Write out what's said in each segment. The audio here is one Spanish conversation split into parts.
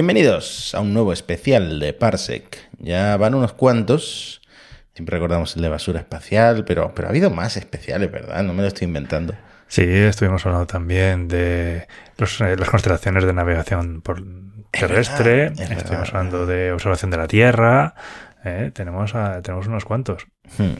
Bienvenidos a un nuevo especial de Parsec. Ya van unos cuantos. Siempre recordamos el de basura espacial, pero, pero ha habido más especiales, ¿verdad? No me lo estoy inventando. Sí, estuvimos hablando también de los, eh, las constelaciones de navegación por terrestre. verdad, es estuvimos verdad. hablando de observación de la Tierra. eh, tenemos, a- tenemos unos cuantos. Hmm.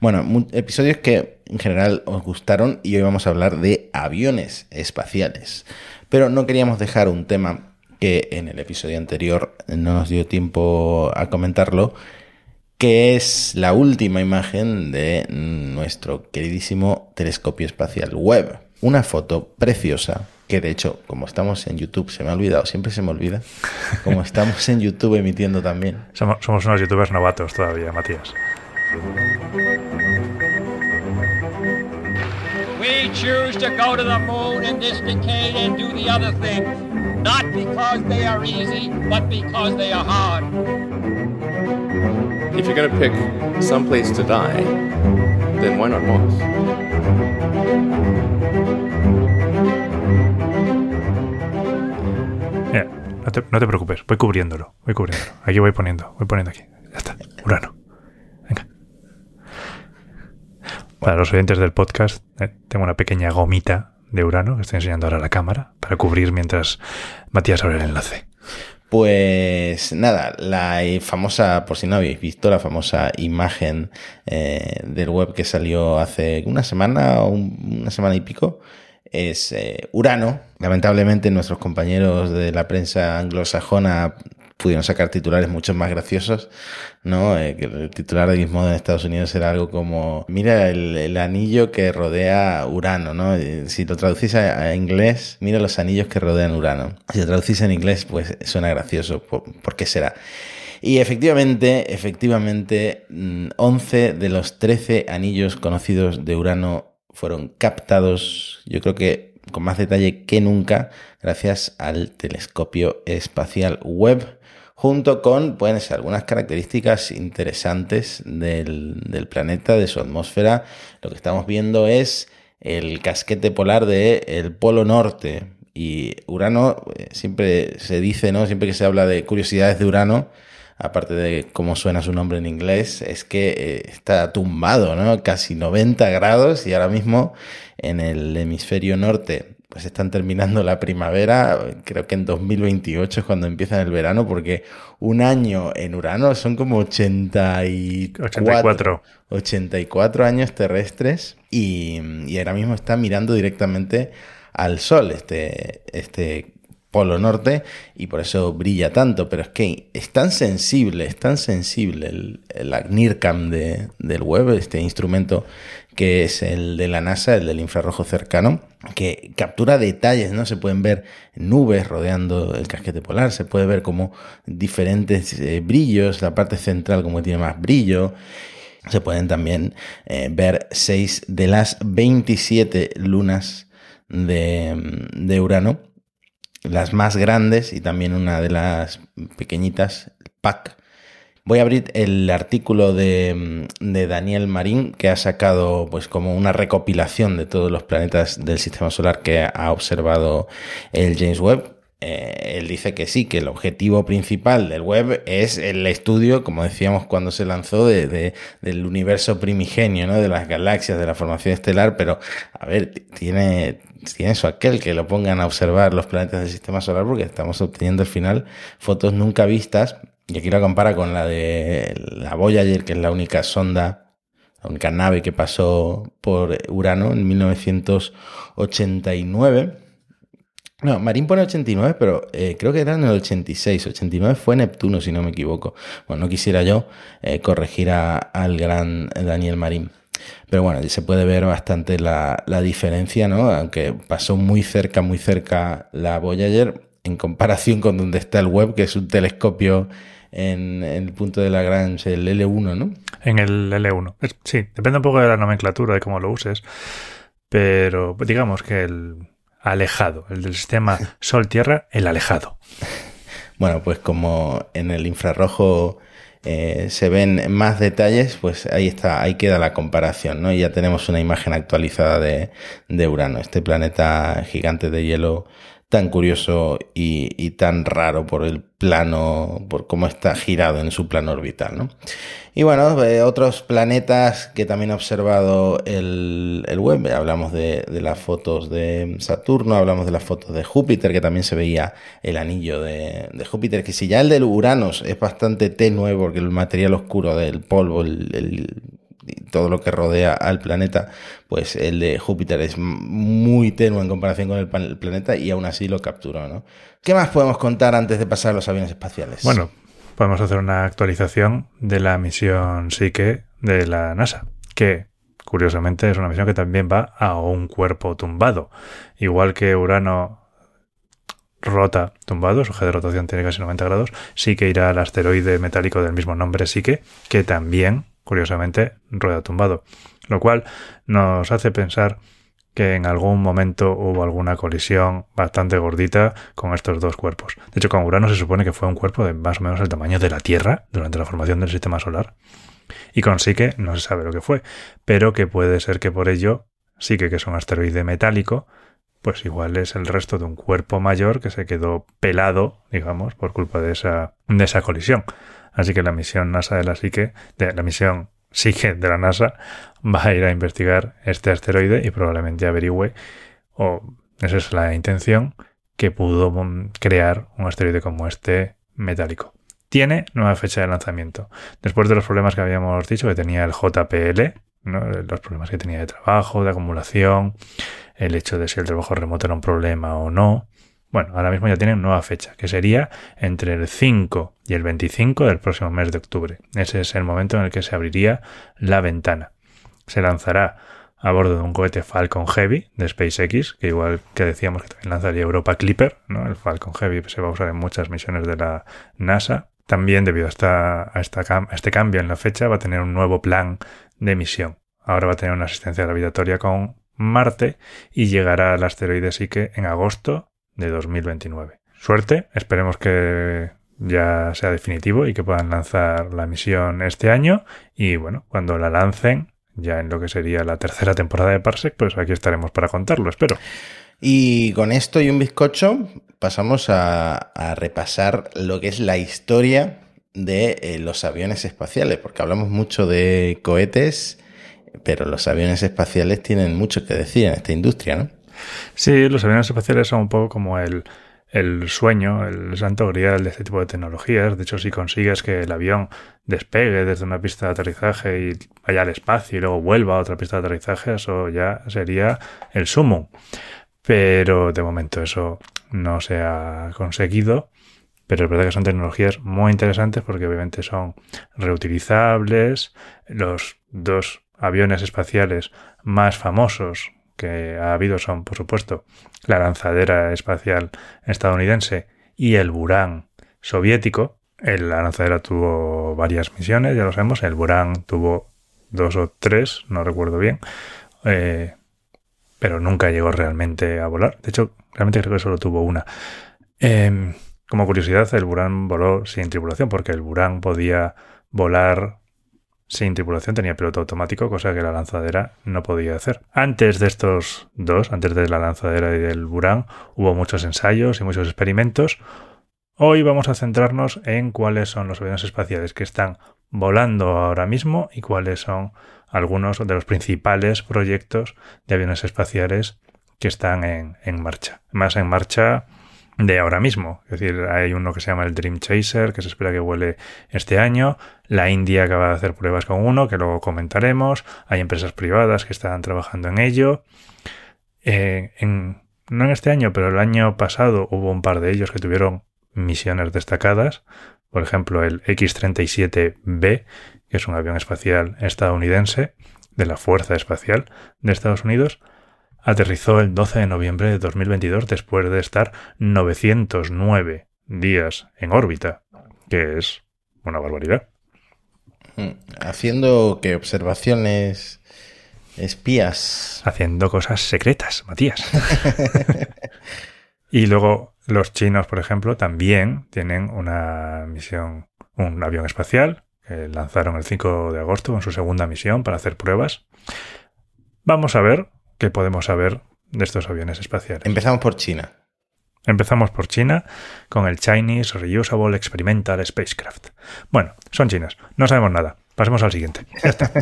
Bueno, episodios que en general os gustaron y hoy vamos a hablar de aviones espaciales. Pero no queríamos dejar un tema que en el episodio anterior no nos dio tiempo a comentarlo, que es la última imagen de nuestro queridísimo telescopio espacial Webb. Una foto preciosa, que de hecho, como estamos en YouTube, se me ha olvidado, siempre se me olvida, como estamos en YouTube emitiendo también. Somos, somos unos youtubers novatos todavía, Matías. We choose to go to the moon in this decade and do the other things, not because they are easy, but because they are hard. If you're going to pick some place to die, then why not Mars? Mira, no te, no te preocupes, voy cubriéndolo, voy cubriéndolo. Aquí voy poniendo, voy poniendo aquí. Ya está, Urano. Venga. Para los oyentes del podcast, eh, tengo una pequeña gomita de Urano que estoy enseñando ahora a la cámara para cubrir mientras Matías abre el enlace. Pues nada, la famosa, por si no habéis visto, la famosa imagen eh, del web que salió hace una semana o un- una semana y pico es eh, Urano. Lamentablemente nuestros compañeros de la prensa anglosajona pudieron sacar titulares mucho más graciosos, ¿no? Eh, el titular de Gizmodo en Estados Unidos era algo como, mira el, anillo que rodea Urano, ¿no? Si lo traducís a, inglés, mira los anillos que rodean Urano. Si lo traducís en inglés, pues suena gracioso. ¿Por, por qué será? Y efectivamente, efectivamente, mm, 11 de los 13 anillos conocidos de Urano fueron captados, yo creo que con más detalle que nunca, gracias al telescopio espacial Webb, junto con, ser algunas características interesantes del, planeta, de su atmósfera. Lo que estamos viendo es el casquete polar del Polo Norte. Y Urano, eh, siempre se dice, ¿no? Siempre que se habla de curiosidades de Urano, aparte de cómo suena su nombre en inglés, es que eh, está tumbado, ¿no? Casi 90 grados y ahora mismo en el hemisferio norte pues están terminando la primavera, creo que en 2028 es cuando empieza el verano, porque un año en Urano son como 84, 84. 84 años terrestres y, y ahora mismo está mirando directamente al Sol, este, este polo norte, y por eso brilla tanto. Pero es que es tan sensible, es tan sensible el, el ACNIRCam de, del web, este instrumento que es el de la NASA, el del infrarrojo cercano, que captura detalles, ¿no? Se pueden ver nubes rodeando el casquete polar, se puede ver como diferentes eh, brillos, la parte central como tiene más brillo. Se pueden también eh, ver seis de las 27 lunas de, de Urano, las más grandes y también una de las pequeñitas, PAC. Voy a abrir el artículo de, de Daniel Marín, que ha sacado pues como una recopilación de todos los planetas del sistema solar que ha observado el James Webb. Eh, él dice que sí, que el objetivo principal del web es el estudio, como decíamos cuando se lanzó, de, de- del universo primigenio, ¿no? de las galaxias, de la formación estelar, pero a ver, tiene, tiene eso aquel que lo pongan a observar los planetas del sistema solar porque estamos obteniendo al final fotos nunca vistas. Y aquí la compara con la de la Voyager, que es la única sonda la única nave que pasó por Urano en 1989. No, Marín pone 89, pero eh, creo que era en el 86. 89 fue Neptuno, si no me equivoco. Bueno, no quisiera yo eh, corregir a- al gran Daniel Marín. Pero bueno, se puede ver bastante la, la diferencia, ¿no? Aunque pasó muy cerca, muy cerca la Voyager, en comparación con donde está el Webb, que es un telescopio en, en el punto de Lagrange, el L1, ¿no? En el L1. Es- sí, depende un poco de la nomenclatura, de cómo lo uses. Pero digamos que el alejado, el del sistema Sol-Tierra, el alejado. Bueno, pues como en el infrarrojo eh, se ven más detalles, pues ahí está, ahí queda la comparación, ¿no? Y ya tenemos una imagen actualizada de, de Urano, este planeta gigante de hielo tan curioso y, y, tan raro por el plano, por cómo está girado en su plano orbital. ¿no? Y bueno, eh, otros planetas que también ha observado el, el web, hablamos de, de, las fotos de Saturno, hablamos de las fotos de Júpiter, que también se veía el anillo de, de Júpiter, que si ya el del Uranus es bastante tenue, porque el material oscuro del polvo, el todo lo que rodea al planeta, pues el de Júpiter es muy tenue en comparación con el, planeta y aún así lo capturó, ¿no? ¿Qué más podemos contar antes de pasar a los aviones espaciales? Bueno, podemos hacer una actualización de la misión Psyche de la NASA, que curiosamente es una misión que también va a un cuerpo tumbado, igual que Urano rota tumbado, su eje de rotación tiene casi 90 grados, sí que irá al asteroide metálico del mismo nombre Psyche, que también curiosamente, rueda tumbado, lo cual nos hace pensar que en algún momento hubo alguna colisión bastante gordita con estos dos cuerpos. De hecho, con Urano se supone que fue un cuerpo de más o menos el tamaño de la Tierra durante la formación del sistema solar. Y con Psique no se sabe lo que fue, pero que puede ser que por ello, Psique, que es un asteroide metálico, pues igual es el resto de un cuerpo mayor que se quedó pelado, digamos, por culpa de esa, de esa colisión. Así que la misión NASA de la Psique, de la misión Psique de la NASA, va a ir a investigar este asteroide y probablemente averigüe, o esa es la intención, que pudo crear un asteroide como este metálico. Tiene nueva fecha de lanzamiento. Después de los problemas que habíamos dicho que tenía el JPL, los problemas que tenía de trabajo, de acumulación, el hecho de si el trabajo remoto era un problema o no, bueno, ahora mismo ya tienen nueva fecha, que sería entre el 5 y el 25 del próximo mes de octubre. Ese es el momento en el que se abriría la ventana. Se lanzará a bordo de un cohete Falcon Heavy de SpaceX, que igual que decíamos que también lanzaría Europa Clipper, ¿no? el Falcon Heavy se va a usar en muchas misiones de la NASA. También debido a, esta, a, esta, a este cambio en la fecha va a tener un nuevo plan de misión. Ahora va a tener una asistencia gravitatoria con Marte y llegará al asteroide Psyche en agosto de 2029. Suerte, esperemos que ya sea definitivo y que puedan lanzar la misión este año y bueno, cuando la lancen, ya en lo que sería la tercera temporada de Parsec, pues aquí estaremos para contarlo, espero. Y con esto y un bizcocho pasamos a, repasar lo que es la historia de eh, los aviones espaciales, porque hablamos mucho de cohetes, pero los aviones espaciales tienen mucho que decir en esta industria, ¿no? Sí, los aviones espaciales son un poco como el, el sueño, el santo grial de este tipo de tecnologías. De hecho, si consigues que el avión despegue desde una pista de aterrizaje y vaya al espacio y luego vuelva a otra pista de aterrizaje, eso ya sería el sumo. Pero de momento eso no se ha conseguido. Pero es verdad que son tecnologías muy interesantes porque obviamente son reutilizables. Los dos aviones espaciales más famosos que ha habido son, por supuesto, la lanzadera espacial estadounidense y el Buran soviético. La lanzadera tuvo varias misiones, ya lo sabemos. El Buran tuvo dos o tres, no recuerdo bien. Eh, pero nunca llegó realmente a volar. De hecho, realmente creo que solo tuvo una. Em, como curiosidad, el Buran voló sin tripulación, porque el Buran podía volar sin tripulación tenía piloto automático, cosa que la lanzadera no podía hacer. Antes de estos dos, antes de la lanzadera y del Buran, hubo muchos ensayos y muchos experimentos. Hoy vamos a centrarnos en cuáles son los aviones espaciales que están volando ahora mismo y cuáles son algunos de los principales proyectos de aviones espaciales que están en, en marcha. Más en marcha de ahora mismo. Es decir, hay uno que se llama el Dream Chaser, que se espera que vuele este año. La India acaba de hacer pruebas con uno, que luego comentaremos. Hay empresas privadas que están trabajando en ello. Eh, no en este año, pero el año pasado hubo un par de ellos que tuvieron misiones destacadas. Por ejemplo, el X-37B, que es un avión espacial estadounidense de la Fuerza Espacial de Estados Unidos aterrizó el 12 de noviembre de 2022 después de estar 909 días en órbita, que es una barbaridad. Mm, haciendo que observaciones espías. Haciendo cosas secretas, Matías. y luego los chinos, por ejemplo, también tienen una misión, un avión espacial, que lanzaron el 5 de agosto en su segunda misión para hacer pruebas. Vamos a ver ¿Qué podemos saber de estos aviones espaciales? Empezamos por China. Empezamos por China con el Chinese Reusable Experimental Spacecraft. Bueno, son chinos, no sabemos nada. Pasemos al siguiente. Ya está.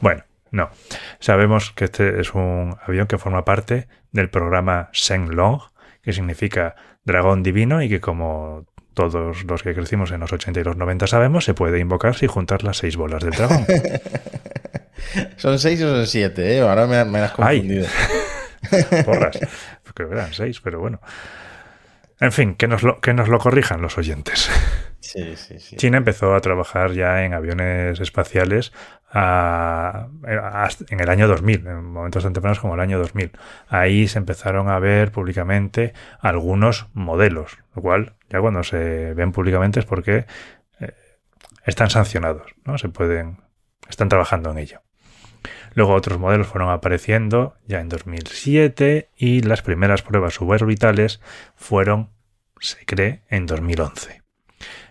bueno, no. Sabemos que este es un avión que forma parte del programa Shenlong, que significa dragón divino y que como todos los que crecimos en los 80 y los 90 sabemos, se puede invocar sin juntar las seis bolas del dragón. ¿Son seis o son siete? ¿eh? Ahora me, me has Ay. confundido. Porras. Creo que eran seis, pero bueno. En fin, que nos lo, que nos lo corrijan los oyentes. Sí, sí, sí. China empezó a trabajar ya en aviones espaciales a- a- en el año 2000, en momentos tan tempranos como el año 2000. Ahí se empezaron a ver públicamente algunos modelos, lo cual ya cuando se ven públicamente es porque eh, están sancionados, ¿no? Se pueden, están trabajando en ello. Luego otros modelos fueron apareciendo ya en 2007 y las primeras pruebas suborbitales fueron, se cree, en 2011.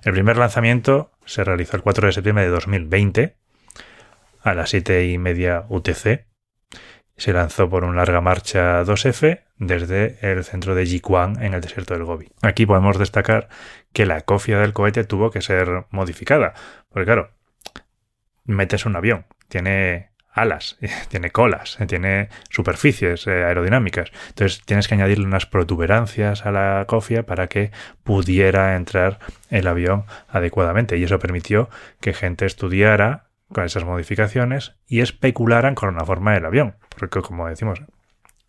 El primer lanzamiento se realizó el 4 de septiembre de 2020 a las 7 y media UTC. Se lanzó por un larga marcha 2F desde el centro de Jiquan en el desierto del Gobi. Aquí podemos destacar que la cofia del cohete tuvo que ser modificada, porque claro, metes un avión, tiene alas, tiene colas, tiene superficies eh, aerodinámicas. Entonces tienes que añadirle unas protuberancias a la cofia para que pudiera entrar el avión adecuadamente. Y eso permitió que gente estudiara con esas modificaciones y especularan con la forma del avión. Porque como decimos,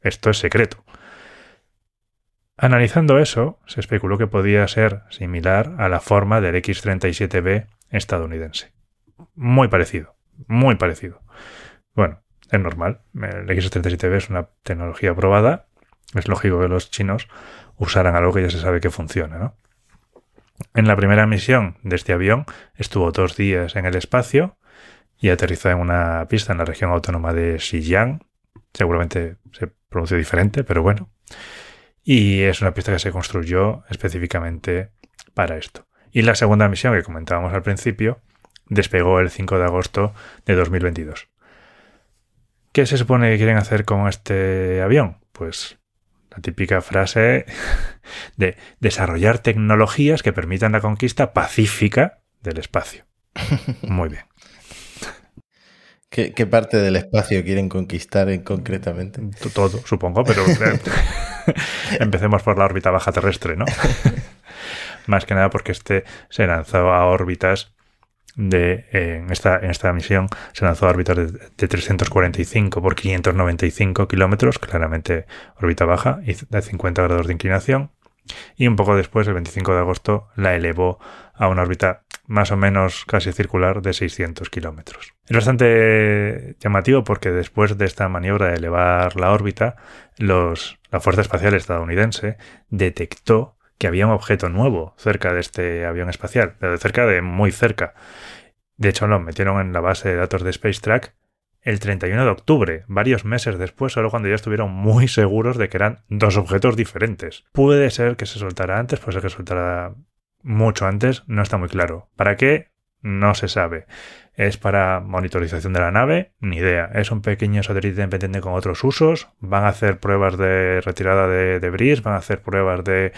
esto es secreto. Analizando eso, se especuló que podía ser similar a la forma del X-37B estadounidense. Muy parecido, muy parecido. Bueno, es normal. El X-37B es una tecnología probada. Es lógico que los chinos usaran algo que ya se sabe que funciona, ¿no? En la primera misión de este avión estuvo dos días en el espacio y aterrizó en una pista en la región autónoma de Xinjiang. Seguramente se pronuncia diferente, pero bueno. Y es una pista que se construyó específicamente para esto. Y la segunda misión que comentábamos al principio despegó el 5 de agosto de 2022. ¿Qué se supone que quieren hacer con este avión? Pues la típica frase de desarrollar tecnologías que permitan la conquista pacífica del espacio. Muy bien. ¿Qué, qué parte del espacio quieren conquistar en- concretamente? Todo, supongo, pero empecemos por la órbita baja terrestre, ¿no? Más que nada porque este se lanzó a órbitas de en esta en esta misión se lanzó a órbitas de, de 345 por 595 kilómetros, claramente órbita baja y de 50 grados de inclinación. Y un poco después, el 25 de agosto, la elevó a una órbita más o menos casi circular de 600 kilómetros. Es bastante llamativo porque después de esta maniobra de elevar la órbita, los, la Fuerza Espacial Estadounidense detectó que había un objeto nuevo cerca de este avión espacial, de cerca de muy cerca. De hecho, lo metieron en la base de datos de SpaceTrack el 31 de octubre, varios meses después, solo cuando ya estuvieron muy seguros de que eran dos objetos diferentes. Puede ser que se soltara antes, puede ser que se soltara mucho antes, no está muy claro. ¿Para qué? No se sabe. ¿Es para monitorización de la nave? Ni idea. ¿Es un pequeño satélite independiente con otros usos? ¿Van a hacer pruebas de retirada de debris? ¿Van a hacer pruebas de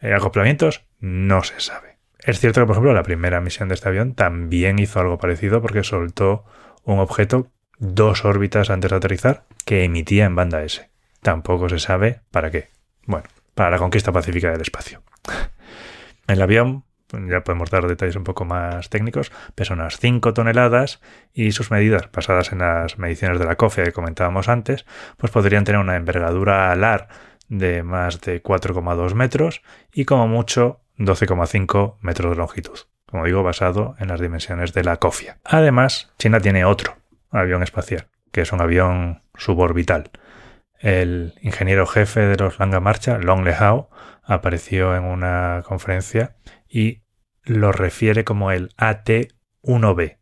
acoplamientos? No se sabe. Es cierto que, por ejemplo, la primera misión de este avión también hizo algo parecido porque soltó un objeto dos órbitas antes de aterrizar que emitía en banda S. Tampoco se sabe para qué. Bueno, para la conquista pacífica del espacio. El avión, ya podemos dar detalles un poco más técnicos, pesa unas 5 toneladas y sus medidas, basadas en las mediciones de la cofia que comentábamos antes, pues podrían tener una envergadura alar de más de 4,2 metros y como mucho 12,5 metros de longitud. Como digo, basado en las dimensiones de la cofia. Además, China tiene otro avión espacial, que es un avión suborbital. El ingeniero jefe de los Langa Marcha, Long Lehao, apareció en una conferencia y lo refiere como el AT-1B.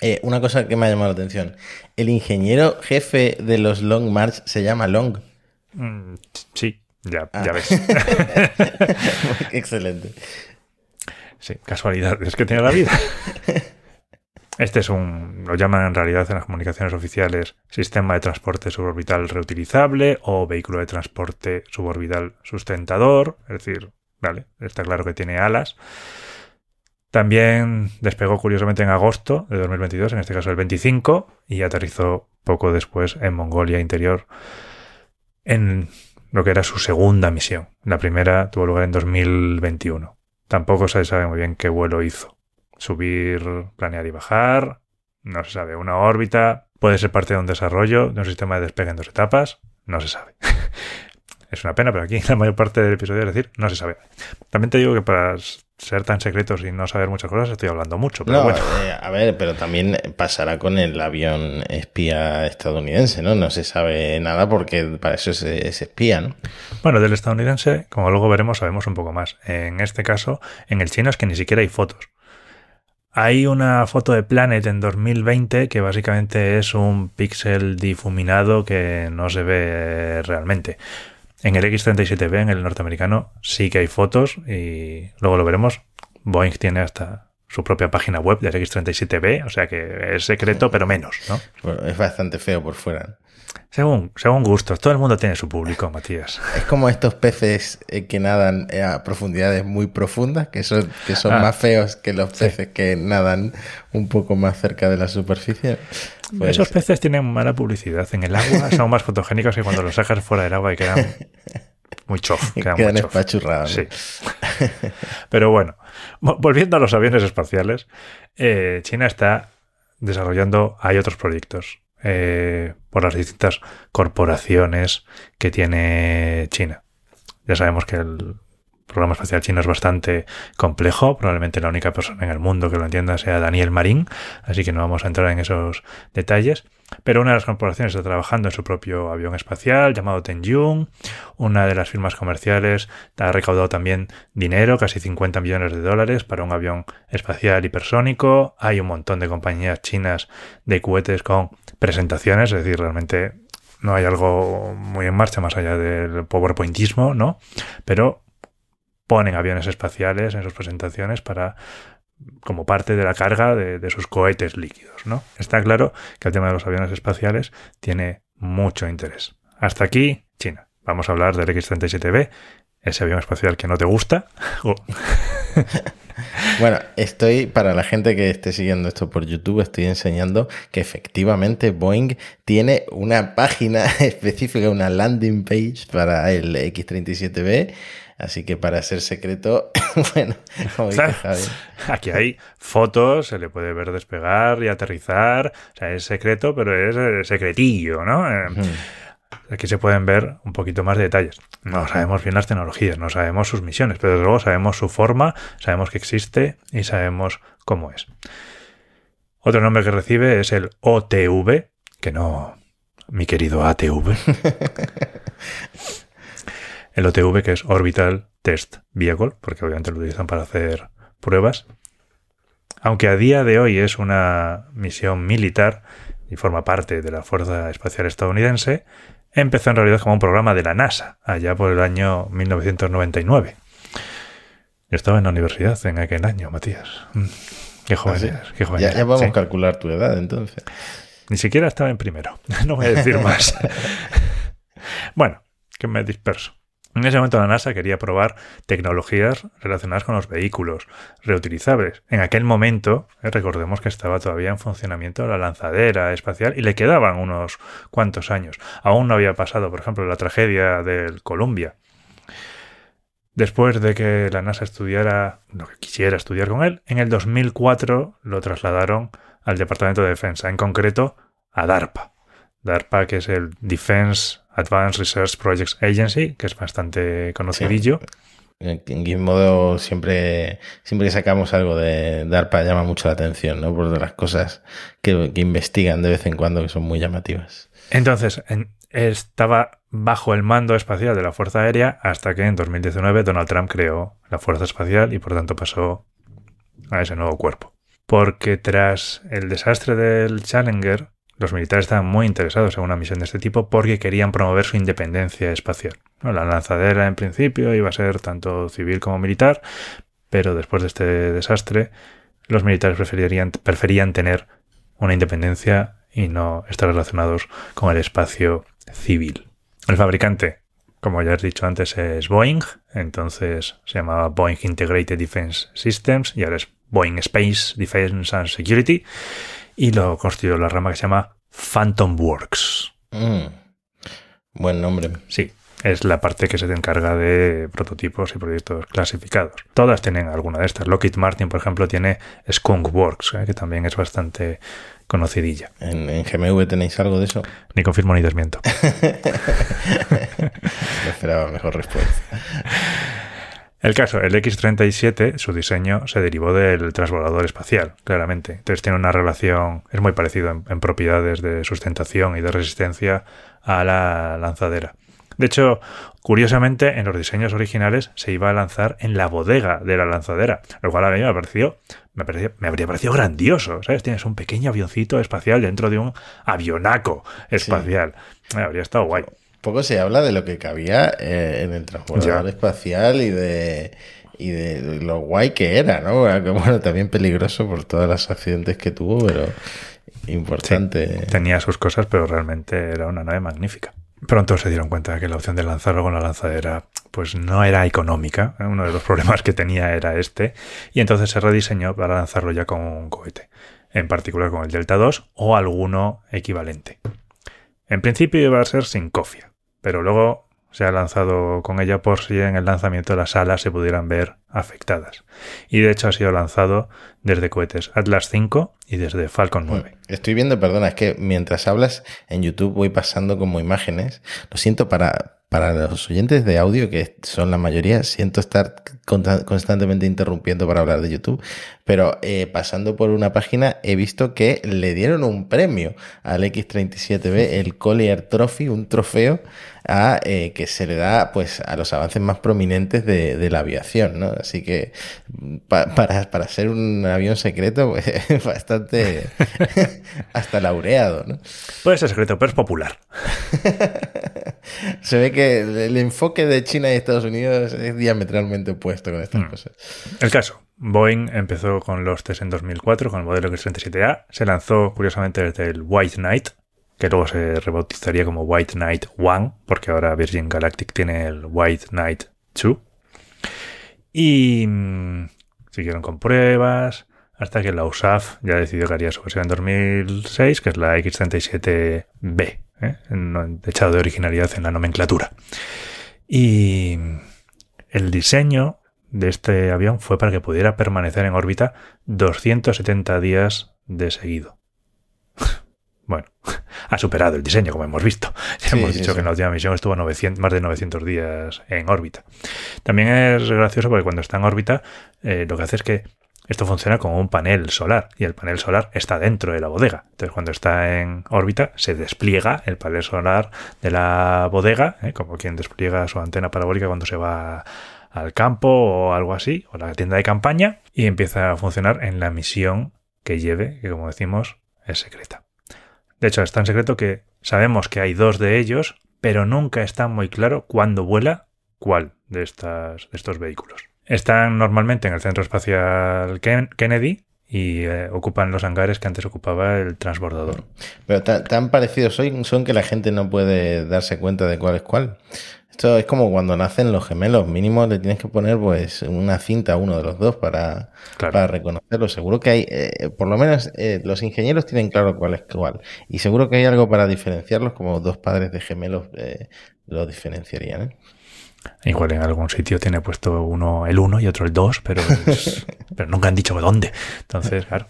Eh, una cosa que me ha llamado la atención. El ingeniero jefe de los Long March se llama Long. Mm, sí, ya, Ah. ya ves. Excelente. Sí, casualidades que tiene la vida. Este es un, lo llaman en realidad en las comunicaciones oficiales sistema de transporte suborbital reutilizable o vehículo de transporte suborbital sustentador, es decir, vale, está claro que tiene alas. También despegó curiosamente en agosto de 2022, en este caso el 25, y aterrizó poco después en Mongolia Interior en lo que era su segunda misión. La primera tuvo lugar en 2021. Tampoco se sabe muy bien qué vuelo hizo. Subir, planear y bajar, no se sabe. Una órbita puede ser parte de un desarrollo de un sistema de despegue en dos etapas, no se sabe. es una pena, pero aquí la mayor parte del episodio es decir, no se sabe. También te digo que para ser tan secretos y no saber muchas cosas estoy hablando mucho. Pero no, bueno. eh, a ver, pero también pasará con el avión espía estadounidense, ¿no? No se sabe nada porque para eso es, es espía, ¿no? Bueno, del estadounidense, como luego veremos, sabemos un poco más. En este caso, en el chino es que ni siquiera hay fotos. Hay una foto de Planet en 2020 que básicamente es un píxel difuminado que no se ve realmente. En el X37B, en el norteamericano, sí que hay fotos y luego lo veremos. Boeing tiene hasta su propia página web del X37B, o sea que es secreto, pero menos, ¿no? Bueno, es bastante feo por fuera. Según, según gustos, todo el mundo tiene su público, Matías. Es como estos peces eh, que nadan a profundidades muy profundas, que son, que son Ah. más feos que los Sí. peces que nadan un poco más cerca de la superficie. Pues, Esos peces tienen mala publicidad. En el agua son más fotogénicos que cuando los sacas fuera del agua y quedan muy chof. Quedan, quedan muy espachurrados. Sí. Pero bueno, vo- volviendo a los aviones espaciales, eh, China está desarrollando, hay otros proyectos eh, por las distintas corporaciones que tiene China. Ya sabemos que el programa espacial chino es bastante complejo, probablemente la única persona en el mundo que lo entienda sea Daniel Marín, así que no vamos a entrar en esos detalles. Pero una de las corporaciones está trabajando en su propio avión espacial llamado Tenjung. Una de las firmas comerciales ha recaudado también dinero, casi 50 millones de dólares, para un avión espacial hipersónico. Hay un montón de compañías chinas de cohetes con presentaciones, es decir, realmente no hay algo muy en marcha más allá del powerpointismo, ¿no? Pero ponen aviones espaciales en sus presentaciones para como parte de la carga de, sus cohetes líquidos, ¿no? Está claro que el tema de los aviones espaciales tiene mucho interés. Hasta aquí, China. Vamos a hablar del X-37B, ese avión espacial que no te gusta. Oh, Bueno, estoy, para la gente que esté siguiendo esto por YouTube, estoy enseñando que efectivamente Boeing tiene una página específica, una landing page para el X37B. Así que para ser secreto, bueno. Aquí hay fotos, se le puede ver despegar y aterrizar. O sea, es secreto, pero es eh, secretillo, ¿no? Eh, Aquí se pueden ver un poquito más de detalles. No sabemos bien las tecnologías, no sabemos sus misiones, pero desde luego sabemos su forma, sabemos que existe y sabemos cómo es. Otro nombre que recibe es el OTV, que no mi querido ATV. el OTV que es Orbital Test Vehicle, porque obviamente lo utilizan para hacer pruebas. Aunque a día de hoy es una misión militar y forma parte de la Fuerza Espacial Estadounidense, empezó en realidad como un programa de la NASA, allá por el año 1999. Yo estaba en la universidad en aquel año, Matías. Mm, Qué joven ¿Ah, sí? eres, qué joven Ya, ya podemos Sí. calcular tu edad entonces. Ni siquiera estaba en primero. No voy a decir más. bueno, que me disperso. En ese momento la NASA quería probar tecnologías relacionadas con los vehículos reutilizables. En aquel momento, eh, recordemos que estaba todavía en funcionamiento la lanzadera espacial y le quedaban unos cuantos años. Aún no había pasado, por ejemplo, la tragedia del Columbia. Después de que la NASA estudiara lo que quisiera estudiar con él, en el 2004 lo trasladaron al Departamento de Defensa, en concreto a DARPA. DARPA, que es el Defense Advanced Research Projects Agency, que es bastante conocidillo. En Gizmodo siempre, siempre que sacamos algo de DARPA llama mucho la atención, ¿no? Por de las cosas que, que investigan de vez en cuando que son muy llamativas. Entonces, en- estaba bajo el mando espacial de la Fuerza Aérea hasta que en 2019 Donald Trump creó la Fuerza Espacial y por tanto pasó a ese nuevo cuerpo. Porque tras el desastre del Challenger, los militares estaban muy interesados en una misión de este tipo porque querían promover su independencia espacial. La lanzadera en principio iba a ser tanto civil como militar, pero después de este desastre los militares preferirían, preferían tener una independencia y no estar relacionados con el espacio civil. El fabricante, como ya he dicho antes, es Boeing, entonces se llamaba Boeing Integrated Defense Systems y ahora es Boeing Space Defense and Security y lo constituyó la rama que se llama Phantom Works. Mm. Buen nombre. Sí, es la parte que se encarga de prototipos y proyectos clasificados. Todas tienen alguna de estas. Lockheed Martin, por ejemplo, tiene Skunk Works, ¿eh? que también es bastante conocidilla. ¿En, en GMV tenéis algo de eso? Ni confirmo ni desmiento. No esperaba mejor respuesta. El caso, el X-37, su diseño se derivó del transbordador espacial, claramente. Entonces tiene una relación, es muy parecido en, en propiedades de sustentación y de resistencia a la lanzadera. De hecho, curiosamente, en los diseños originales se iba a lanzar en la bodega de la lanzadera, lo cual a mí me pareció, me, pareció- me habría parecido grandioso, ¿sabes? Tienes un pequeño avioncito espacial dentro de un avionaco espacial. Me habría estado guay. Poco se habla de lo que cabía eh, en el transbordador Ya. espacial y de, y de lo guay que era, ¿no? Bueno, también peligroso por todos los accidentes que tuvo, pero importante. Tenía sus cosas, pero realmente era una nave magnífica. Pronto se dieron cuenta de que la opción de lanzarlo con la lanzadera pues no era económica. ¿eh? Uno de los problemas que tenía era este. Y entonces se rediseñó para lanzarlo ya con un cohete. En particular con el Delta 2 o alguno equivalente. En principio iba a ser sin cofia. Pero luego se ha lanzado con ella por si en el lanzamiento las alas se pudieran ver afectadas. Y de hecho ha sido lanzado desde cohetes Atlas 5 y desde Falcon 9. Estoy viendo, perdona, es que mientras hablas en YouTube voy pasando como imágenes. Lo siento para, para los oyentes de audio, que son la mayoría, siento estar constantemente interrumpiendo para hablar de YouTube, pero eh, pasando por una página he visto que le dieron un premio al X37B, el Collier Trophy, un trofeo a, eh, que se le da pues a los avances más prominentes de, de la aviación, ¿no? Así que pa- para, para ser un avión secreto, pues, es bastante hasta laureado, ¿no? Puede ser secreto, pero es popular. Se ve que el enfoque de China y Estados Unidos es diametralmente opuesto con estas cosas. El caso, Boeing empezó con los test en 2004 con el modelo X-37A. Se lanzó, curiosamente, desde el White Knight, que luego se rebautizaría como White Knight One, porque ahora Virgin Galactic tiene el White Knight 2. Y mm, siguieron con pruebas hasta que la USAF ya decidió que haría su versión en 2006, que es la X-37B, ¿eh? Echado de originalidad en la nomenclatura. Y el diseño de este avión fue para que pudiera permanecer en órbita 270 días de seguido. Bueno, ha superado el diseño, como hemos visto. Sí, hemos dicho sí. que en la última misión estuvo 900, más de 900 días en órbita. También es gracioso porque cuando está en órbita, eh, lo que hace es que esto funciona como un panel solar y el panel solar está dentro de la bodega. Entonces, cuando está en órbita, se despliega el panel solar de la bodega, ¿eh? como quien despliega su antena parabólica cuando se va al campo o algo así, o la tienda de campaña, y empieza a funcionar en la misión que lleve, que como decimos, es secreta. De hecho, es tan secreto que sabemos que hay dos de ellos, pero nunca está muy claro cuándo vuela cuál de, estas, de estos vehículos. Están normalmente en el Centro Espacial Ken- Kennedy y eh, ocupan los hangares que antes ocupaba el transbordador. Pero tan, parecidos son que la gente no puede darse cuenta de cuál es cuál. Esto es como cuando nacen los gemelos. Mínimo le tienes que poner pues una cinta a uno de los dos para, Claro. para reconocerlo. Seguro que hay, eh, por lo menos eh, los ingenieros tienen claro cuál es cuál. Y seguro que hay algo para diferenciarlos, como dos padres de gemelos eh, lo diferenciarían. ¿eh? Igual en algún sitio tiene puesto uno el 1 y otro el 2, pero, es- pero nunca han dicho dónde. Entonces, claro.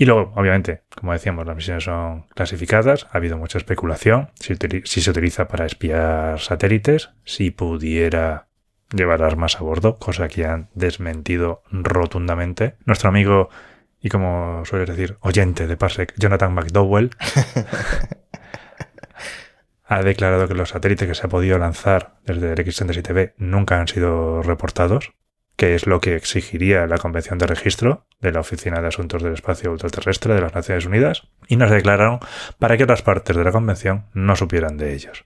Y luego, obviamente, como decíamos, las misiones son clasificadas, ha habido mucha especulación, si, se utiliza para espiar satélites, si pudiera llevar armas a bordo, cosa que han desmentido rotundamente. Nuestro amigo, y como sueles decir, oyente de Parsec, Jonathan McDowell, ha declarado que los satélites que se ha podido lanzar desde el X-37B nunca han sido reportados, que es lo que exigiría la Convención de Registro de la Oficina de Asuntos del Espacio Ultraterrestre de las Naciones Unidas, y nos declararon para que otras partes de la Convención no supieran de ellos.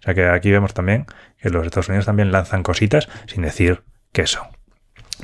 O sea que aquí vemos también que los Estados Unidos también lanzan cositas sin decir qué son.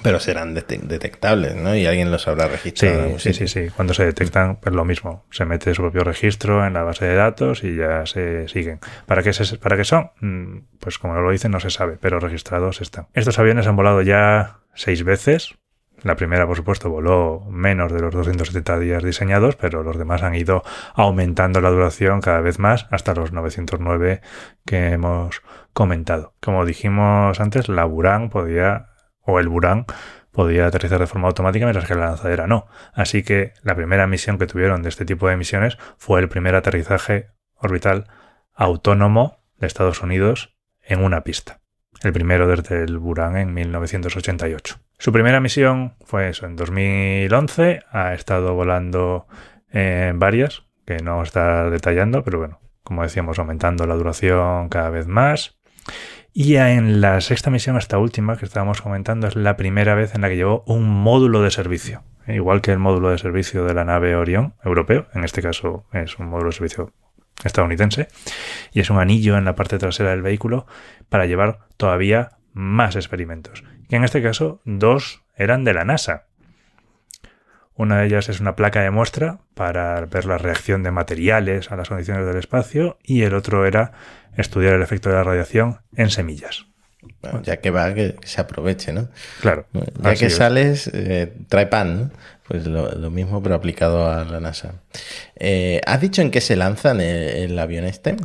Pero serán dete- detectables, ¿no? Y alguien los habrá registrado. sí, sí, sí. Cuando se detectan, pues lo mismo. Se mete su propio registro en la base de datos y ya se siguen. ¿Para qué, se, para qué son? Mm, Pues como lo dicen, no se sabe, pero registrados están. Estos aviones han volado ya seis veces. La primera, por supuesto, voló menos de los 270 días diseñados, pero los demás han ido aumentando la duración cada vez más hasta los 909 que hemos comentado. Como dijimos antes, la Buran podía, o el Buran, podía aterrizar de forma automática, mientras que la lanzadera no. Así que la primera misión que tuvieron de este tipo de misiones fue el primer aterrizaje orbital autónomo de Estados Unidos en una pista. El primero desde el Buran en 1988. Su primera misión fue eso, en 2011. Ha estado volando en varias, que no está detallando, pero bueno, como decíamos, aumentando la duración cada vez más. Y en la sexta misión, esta última que estábamos comentando, es la primera vez en la que llevó un módulo de servicio. Igual que el módulo de servicio de la nave Orión europeo, en este caso es un módulo de servicio estadounidense, y es un anillo en la parte trasera del vehículo para llevar todavía más experimentos. Que en este caso, dos eran de la NASA. Una de ellas es una placa de muestra para ver la reacción de materiales a las condiciones del espacio y el otro era estudiar el efecto de la radiación en semillas. Bueno, ya que va, que se aproveche, ¿no? Claro. Ya que es. sales, eh, trae pan, ¿no? Pues lo, lo mismo, pero aplicado a la NASA. Eh, ¿Has dicho en qué se lanzan el, el avión este?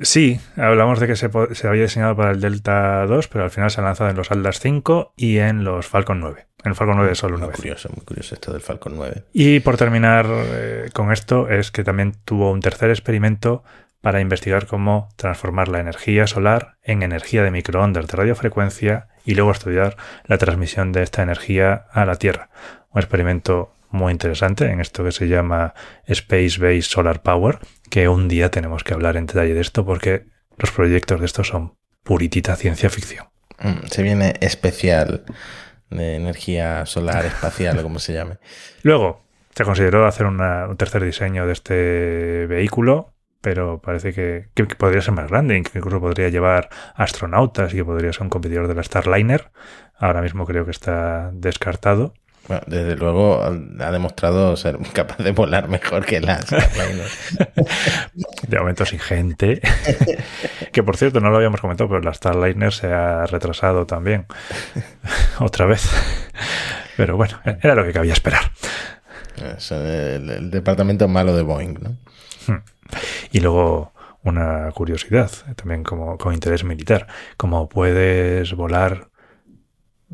Sí, hablamos de que se, había diseñado para el Delta 2, pero al final se ha lanzado en los Atlas 5 y en los Falcon 9. En el Falcon 9 solo una Muy vez. curioso, muy curioso esto del Falcon 9. Y por terminar eh, con esto, es que también tuvo un tercer experimento para investigar cómo transformar la energía solar en energía de microondas de radiofrecuencia y luego estudiar la transmisión de esta energía a la Tierra. Un experimento muy interesante en esto que se llama Space Based Solar Power, que un día tenemos que hablar en detalle de esto porque los proyectos de estos son puritita ciencia ficción. Mm, Se viene especial de energía solar, espacial o como se llame. Luego, se consideró hacer una- un tercer diseño de este vehículo, pero parece que, que- que podría ser más grande, que incluso podría llevar astronautas y que podría ser un competidor de la Starliner. Ahora mismo creo que está descartado. Bueno, desde luego ha demostrado ser capaz de volar mejor que las. De momento sin gente. que por cierto, no lo habíamos comentado, pero la Starliner se ha retrasado también. Otra vez. Pero bueno, era lo que cabía esperar. El, el departamento malo de Boeing, ¿no? Y luego una curiosidad, también como con interés militar, como puedes volar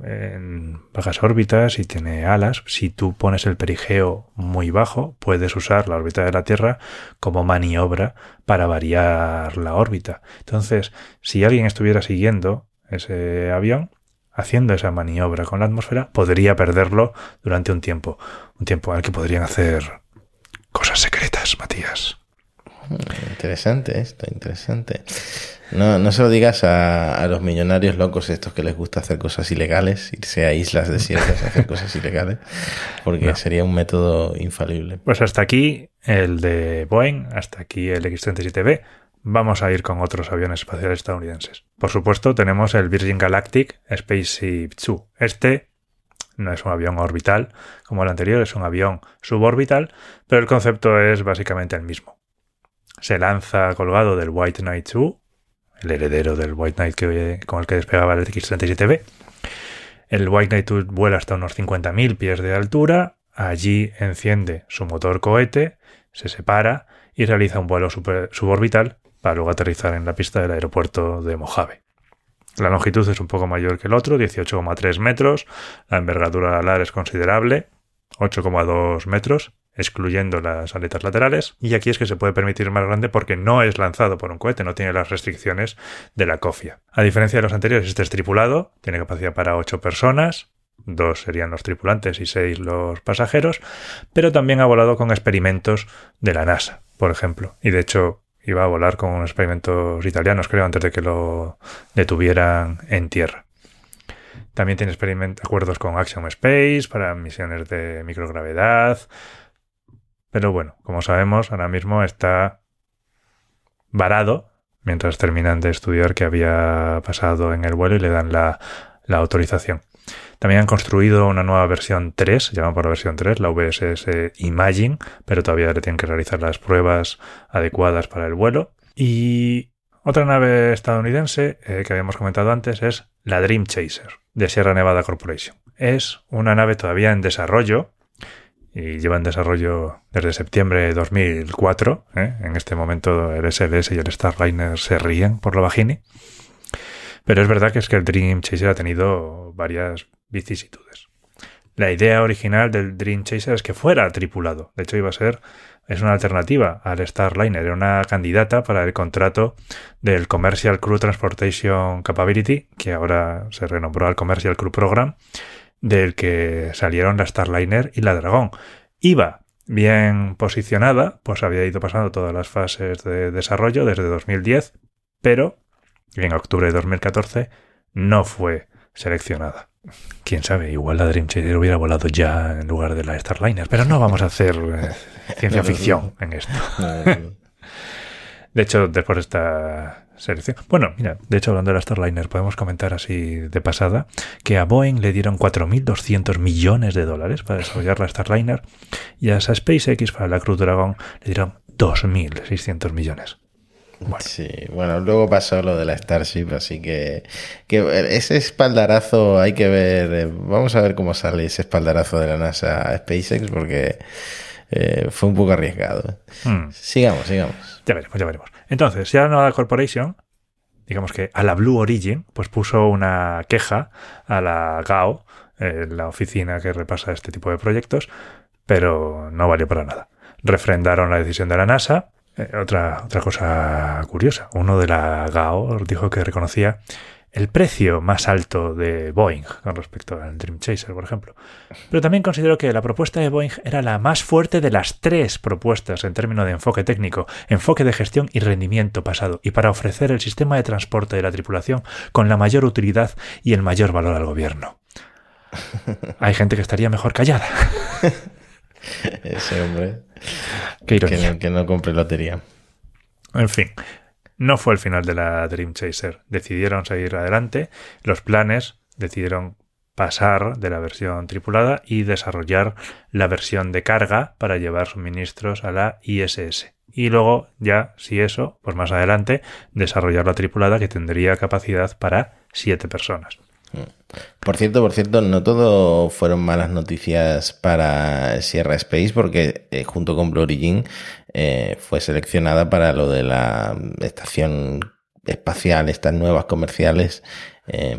en bajas órbitas y tiene alas, si tú pones el perigeo muy bajo, puedes usar la órbita de la Tierra como maniobra para variar la órbita. Entonces, si alguien estuviera siguiendo ese avión, haciendo esa maniobra con la atmósfera, podría perderlo durante un tiempo, un tiempo el que podrían hacer cosas secretas, Matías. Interesante esto, interesante. No, no se lo digas a, a los millonarios locos estos que les gusta hacer cosas ilegales, irse a islas desiertas a hacer cosas ilegales, porque No. sería un método infalible. Pues hasta aquí el de Boeing, hasta aquí el X-37B. Vamos a ir con otros aviones espaciales estadounidenses. Por supuesto, tenemos el Virgin Galactic Spaceship 2. Este no es un avión orbital como el anterior, es un avión suborbital, pero el concepto es básicamente el mismo. Se lanza colgado del White Knight 2, el heredero del White Knight que, con el que despegaba el X-37B. El White Knight 2 vuela hasta unos 50.000 pies de altura, allí enciende su motor cohete, se separa y realiza un vuelo super- suborbital para luego aterrizar en la pista del aeropuerto de Mojave. La longitud es un poco mayor que el otro, 18,3 metros, la envergadura alar es considerable, 8,2 metros, excluyendo las aletas laterales, y aquí es que se puede permitir más grande porque no es lanzado por un cohete, no tiene las restricciones de la COFIA. A diferencia de los anteriores, este es tripulado, tiene capacidad para 8 personas, dos serían los tripulantes y seis los pasajeros, pero también ha volado con experimentos de la NASA, por ejemplo, y de hecho iba a volar con experimentos italianos, creo, antes de que lo detuvieran en tierra. También tiene acuerdos con Axiom Space para misiones de microgravedad. Pero bueno, como sabemos, ahora mismo está varado mientras terminan de estudiar qué había pasado en el vuelo y le dan la, autorización. También han construido una nueva versión 3, se llama por la versión 3, la VSS Imagine, pero todavía le tienen que realizar las pruebas adecuadas para el vuelo. Y otra nave estadounidense eh, que habíamos comentado antes es la Dream Chaser de Sierra Nevada Corporation. Es una nave todavía en desarrollo y lleva en desarrollo desde septiembre de 2004. ¿eh? En este momento el SDS y el Starliner se ríen por la vagini. Pero es verdad que es que el Dream Chaser ha tenido varias vicisitudes. La idea original del Dream Chaser es que fuera tripulado. De hecho, iba a ser, es una alternativa al Starliner. Era una candidata para el contrato del Commercial Crew Transportation Capability, que ahora se renombró al Commercial Crew Program, del que salieron la Starliner y la Dragón. Iba bien posicionada, pues había ido pasando todas las fases de desarrollo desde 2010, pero en octubre de 2014 no fue seleccionada. Quién sabe, igual la Dream Chaser hubiera volado ya en lugar de la Starliner, pero no vamos a hacer eh, ciencia ficción en esto. De hecho, después de esta Bueno, mira, de hecho, hablando de la Starliner, podemos comentar así de pasada que a Boeing le dieron 4.200 millones de dólares para desarrollar la Starliner y a SpaceX para la Cruz Dragon le dieron 2.600 millones. Bueno. Sí, bueno, luego pasó lo de la Starship, así que, que ese espaldarazo hay que ver, eh, vamos a ver cómo sale ese espaldarazo de la NASA a SpaceX, porque eh, fue un poco arriesgado. Hmm. Sigamos, sigamos. Ya veremos, ya veremos. Entonces, Sierra Nevada Corporation, digamos que a la Blue Origin, pues puso una queja a la GAO, eh, la oficina que repasa este tipo de proyectos, pero no valió para nada. Refrendaron la decisión de la NASA. Eh, otra, otra cosa curiosa, uno de la GAO dijo que reconocía el precio más alto de Boeing con respecto al Dream Chaser, por ejemplo. Pero también considero que la propuesta de Boeing era la más fuerte de las tres propuestas en términos de enfoque técnico, enfoque de gestión y rendimiento pasado, y para ofrecer el sistema de transporte de la tripulación con la mayor utilidad y el mayor valor al gobierno. Hay gente que estaría mejor callada. Ese hombre. Qué ironía. Que no, que no compre lotería. En fin, no fue el final de la Dream Chaser. Decidieron seguir adelante. Los planes decidieron pasar de la versión tripulada y desarrollar la versión de carga para llevar suministros a la ISS. Y luego, ya, si eso, pues más adelante, desarrollar la tripulada que tendría capacidad para siete personas. Por cierto, por cierto, no todo fueron malas noticias para Sierra Space porque eh, junto con Blue Origin eh, fue seleccionada para lo de la estación espacial, estas nuevas comerciales eh,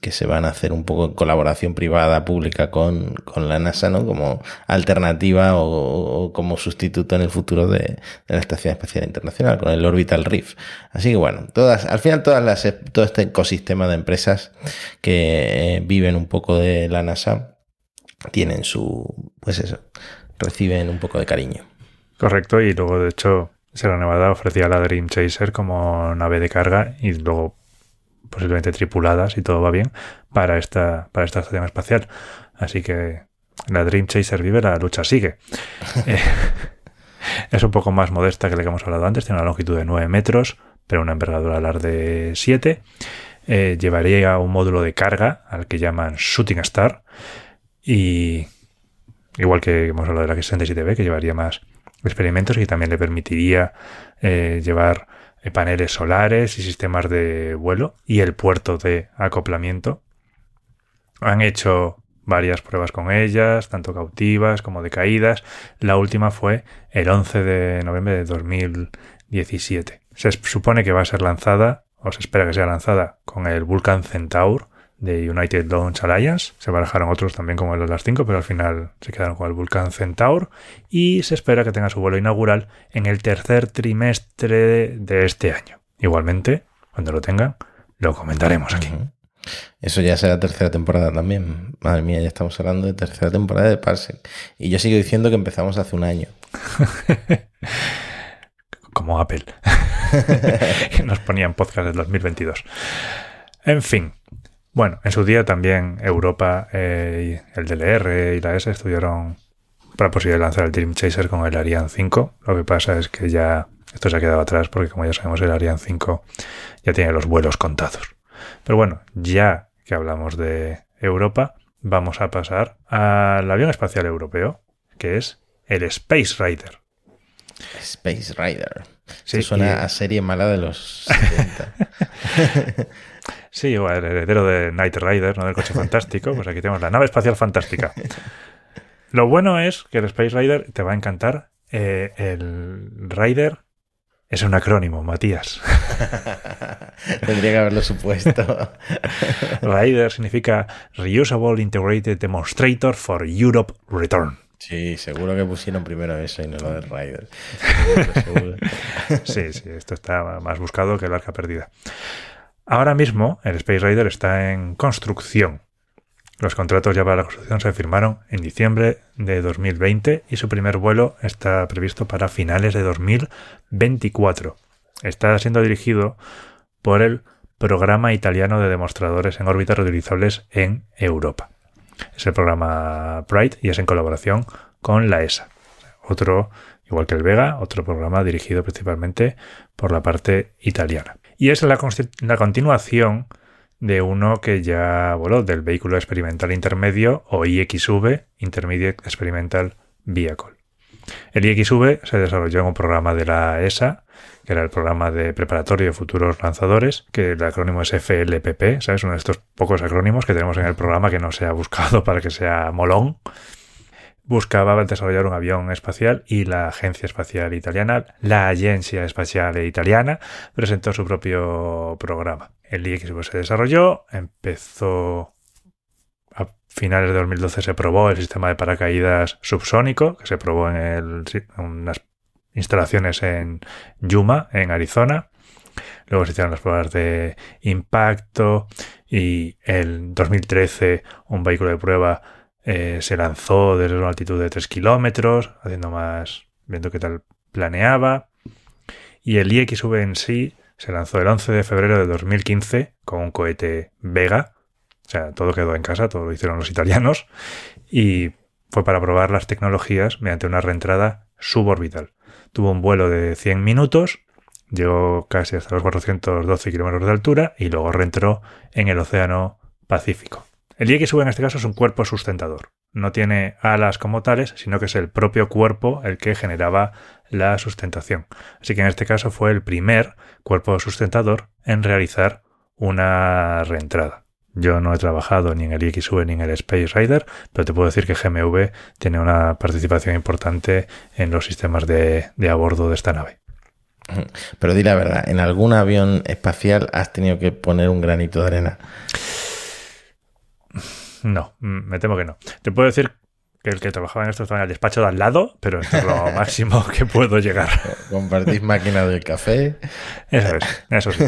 que se van a hacer un poco en colaboración privada pública con, con la NASA, ¿no? Como alternativa o, como sustituto en el futuro de, de, la Estación Espacial Internacional, con el Orbital Reef. Así que bueno, todas, al final todas las, todo este ecosistema de empresas que eh, viven un poco de la NASA tienen su, pues eso, reciben un poco de cariño. Correcto, y luego de hecho Sierra Nevada ofrecía la Dream Chaser como nave de carga y luego posiblemente tripulada, si todo va bien, para esta, para esta estación espacial. Así que la Dream Chaser vive, la lucha sigue. eh, es un poco más modesta que la que hemos hablado antes, tiene una longitud de 9 metros, pero una envergadura alar de 7. Eh, llevaría un módulo de carga al que llaman Shooting Star y igual que hemos hablado de la X67B, que llevaría más experimentos y también le permitiría eh, llevar paneles solares y sistemas de vuelo y el puerto de acoplamiento. Han hecho varias pruebas con ellas, tanto cautivas como de caídas. La última fue el 11 de noviembre de 2017. Se supone que va a ser lanzada, o se espera que sea lanzada, con el Vulcan Centaur de United Launch Alliance. Se barajaron otros también como el de las 5, pero al final se quedaron con el Vulcan Centaur. Y se espera que tenga su vuelo inaugural en el tercer trimestre de este año. Igualmente, cuando lo tengan, lo comentaremos aquí. Eso ya será tercera temporada también. Madre mía, ya estamos hablando de tercera temporada de Parsec. Y yo sigo diciendo que empezamos hace un año. Como Apple. que nos ponían podcast del 2022. En fin. Bueno, en su día también Europa, eh, el DLR y la S estuvieron para posibilidad de lanzar el Dream Chaser con el Ariane 5. Lo que pasa es que ya esto se ha quedado atrás porque como ya sabemos el Ariane 5 ya tiene los vuelos contados. Pero bueno, ya que hablamos de Europa, vamos a pasar al avión espacial europeo, que es el Space Rider. Space Rider. Sí, Esto suena y- a serie mala de los 70. Sí, o el heredero de Knight Rider, ¿no? del coche fantástico. Pues aquí tenemos la nave espacial fantástica. Lo bueno es que el Space Rider te va a encantar. Eh, el Rider es un acrónimo, Matías. Tendría que haberlo supuesto. Rider significa Reusable Integrated Demonstrator for Europe Return. Sí, seguro que pusieron primero eso y no lo de Rider. Seguro, seguro. Sí, sí, esto está más buscado que el arca perdida. Ahora mismo el Space Rider está en construcción. Los contratos ya para la construcción se firmaron en diciembre de 2020 y su primer vuelo está previsto para finales de 2024. Está siendo dirigido por el Programa Italiano de Demostradores en órbitas reutilizables en Europa. Es el programa Pride y es en colaboración con la ESA. Otro, igual que el Vega, otro programa dirigido principalmente por la parte italiana. Y es la, continuación de uno que ya voló, del vehículo experimental intermedio o IXV, Intermediate Experimental Vehicle. El IXV se desarrolló en un programa de la ESA, que era el programa de preparatorio de futuros lanzadores, que el acrónimo es FLPP, ¿sabes? Uno de estos pocos acrónimos que tenemos en el programa que no se ha buscado para que sea molón. Buscaba desarrollar un avión espacial y la Agencia Espacial Italiana, la Agencia Espacial Italiana, presentó su propio programa. El IXV se desarrolló, empezó a finales de 2012 se probó el sistema de paracaídas subsónico, que se probó en, en unas instalaciones en Yuma, en Arizona. Luego se hicieron las pruebas de impacto y en 2013 un vehículo de prueba eh, se lanzó desde una altitud de 3 kilómetros, haciendo más, viendo qué tal planeaba. Y el IXV en sí se lanzó el 11 de febrero de 2015 con un cohete Vega. O sea, todo quedó en casa, todo lo hicieron los italianos. Y fue para probar las tecnologías mediante una reentrada suborbital. Tuvo un vuelo de 100 minutos, llegó casi hasta los 412 kilómetros de altura y luego reentró en el Océano Pacífico. El IXV en este caso es un cuerpo sustentador. No tiene alas como tales, sino que es el propio cuerpo el que generaba la sustentación. Así que en este caso fue el primer cuerpo sustentador en realizar una reentrada. Yo no he trabajado ni en el IXV ni en el Space Rider, pero te puedo decir que GMV tiene una participación importante en los sistemas de, de a bordo de esta nave. Pero di la verdad, ¿en algún avión espacial has tenido que poner un granito de arena? No, mm, me temo que no. Te puedo decir que el que trabajaba en esto estaba en el despacho de al lado, pero esto es lo máximo que puedo llegar. ¿Compartís máquina del café? Eso es, eso sí.